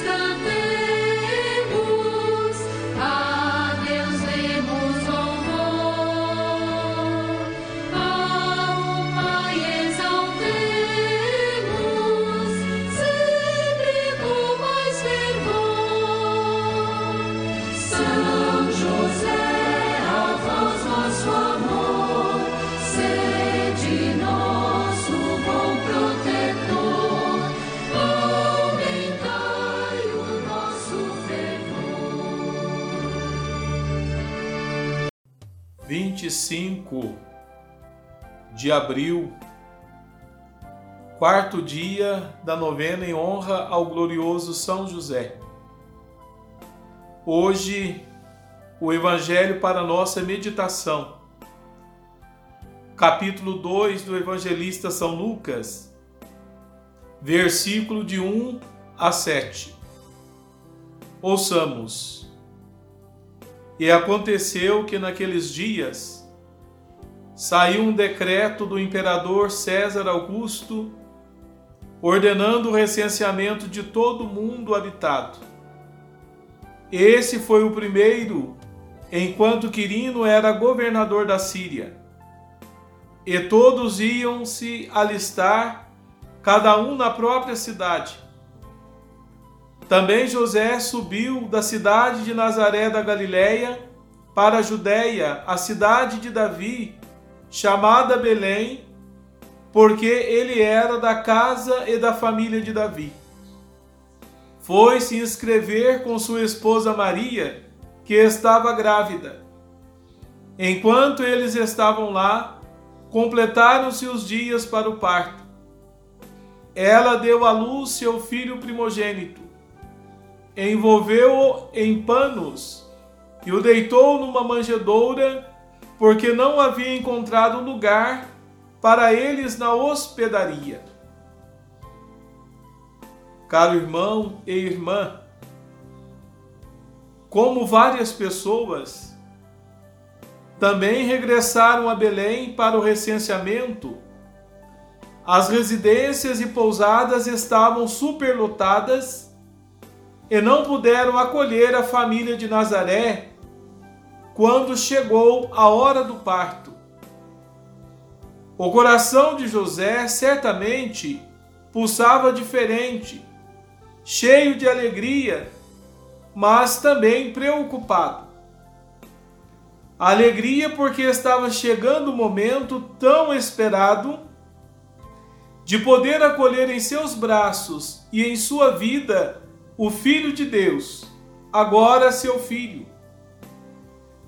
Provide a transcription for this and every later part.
It's the 25 de abril, quarto dia da novena em honra ao glorioso São José. Hoje, o Evangelho para nossa meditação. Capítulo 2 do Evangelista São Lucas, versículo de 1 a 7. Ouçamos. E aconteceu que naqueles dias saiu um decreto do imperador César Augusto ordenando o recenseamento de todo o mundo habitado. Esse foi o primeiro, enquanto Quirino era governador da Síria. E todos iam se alistar, cada um na própria cidade. Também José subiu da cidade de Nazaré da Galiléia para a Judéia, a cidade de Davi, chamada Belém, porque ele era da casa e da família de Davi. Foi se inscrever com sua esposa Maria, que estava grávida. Enquanto eles estavam lá, completaram-se os dias para o parto. Ela deu à luz seu filho primogênito envolveu-o em panos e o deitou numa manjedoura, porque não havia encontrado lugar para eles na hospedaria. Caro irmão e irmã, como várias pessoas também regressaram a Belém para o recenseamento, as residências e pousadas estavam superlotadas e não puderam acolher a família de Nazaré quando chegou a hora do parto. O coração de José certamente pulsava diferente, cheio de alegria, mas também preocupado. Alegria porque estava chegando o momento tão esperado de poder acolher em seus braços e em sua vida o Filho de Deus, agora seu filho.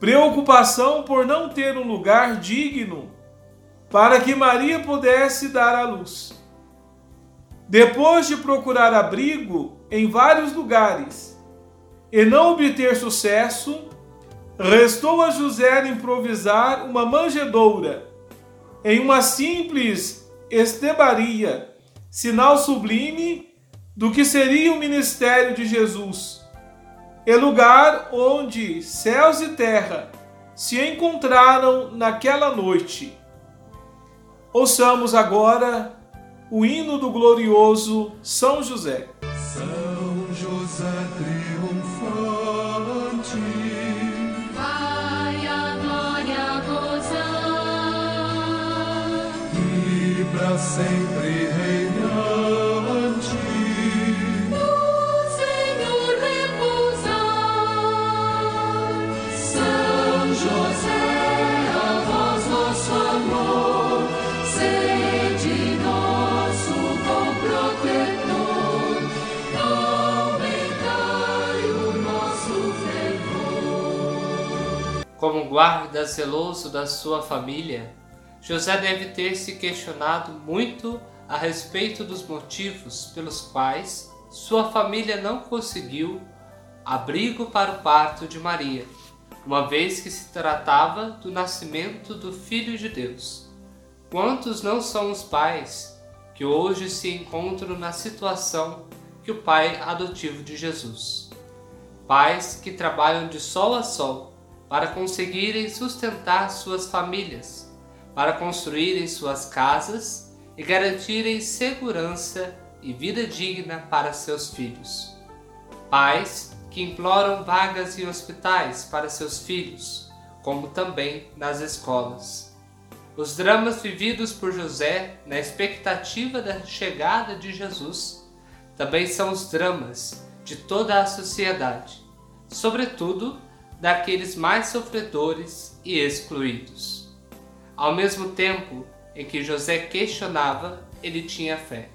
Preocupação por não ter um lugar digno para que Maria pudesse dar à luz. Depois de procurar abrigo em vários lugares e não obter sucesso, restou a José improvisar uma manjedoura em uma simples estebaria, sinal sublime do que seria o ministério de Jesus, e lugar onde céus e terra se encontraram naquela noite. Ouçamos agora o hino do glorioso São José. São José triunfante, vai a glória gozar e para sempre reinante. Como guarda zeloso da sua família, José deve ter se questionado muito a respeito dos motivos pelos quais sua família não conseguiu abrigo para o parto de Maria, uma vez que se tratava do nascimento do Filho de Deus. Quantos não são os pais que hoje se encontram na situação que o pai adotivo de Jesus? Pais que trabalham de sol a sol para conseguirem sustentar suas famílias, para construírem suas casas e garantirem segurança e vida digna para seus filhos. Pais que imploram vagas em hospitais para seus filhos, como também nas escolas. Os dramas vividos por José na expectativa da chegada de Jesus também são os dramas de toda a sociedade, sobretudo daqueles mais sofredores e excluídos. Ao mesmo tempo em que José questionava, ele tinha fé.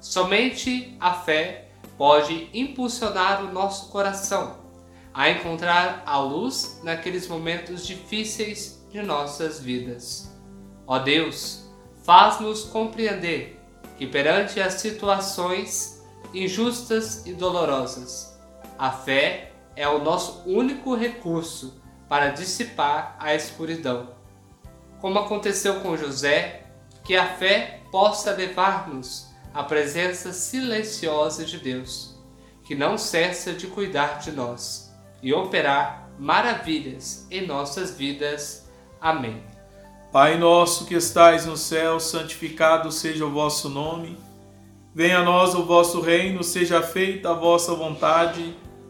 Somente a fé pode impulsionar o nosso coração a encontrar a luz naqueles momentos difíceis de nossas vidas. Ó Deus, faz-nos compreender que perante as situações injustas e dolorosas, a fé é o nosso único recurso para dissipar a escuridão. Como aconteceu com José, que a fé possa levar-nos à presença silenciosa de Deus, que não cessa de cuidar de nós e operar maravilhas em nossas vidas. Amém. Pai nosso que estais no céu, santificado seja o vosso nome. Venha a nós o vosso reino, seja feita a vossa vontade,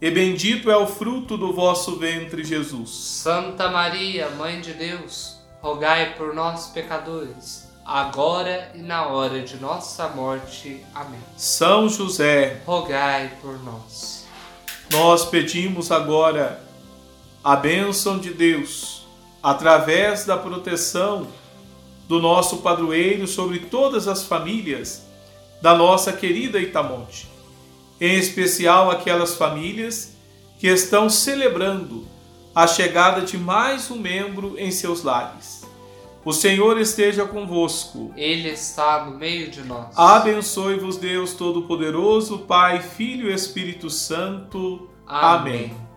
e bendito é o fruto do vosso ventre, Jesus. Santa Maria, Mãe de Deus, rogai por nós, pecadores, agora e na hora de nossa morte. Amém. São José, rogai por nós. Nós pedimos agora a bênção de Deus através da proteção do nosso padroeiro sobre todas as famílias da nossa querida Itamonte, em especial aquelas famílias que estão celebrando a chegada de mais um membro em seus lares. O Senhor esteja convosco. Ele está no meio de nós. Abençoe-vos Deus Todo-Poderoso, Pai, Filho e Espírito Santo. Amém. Amém.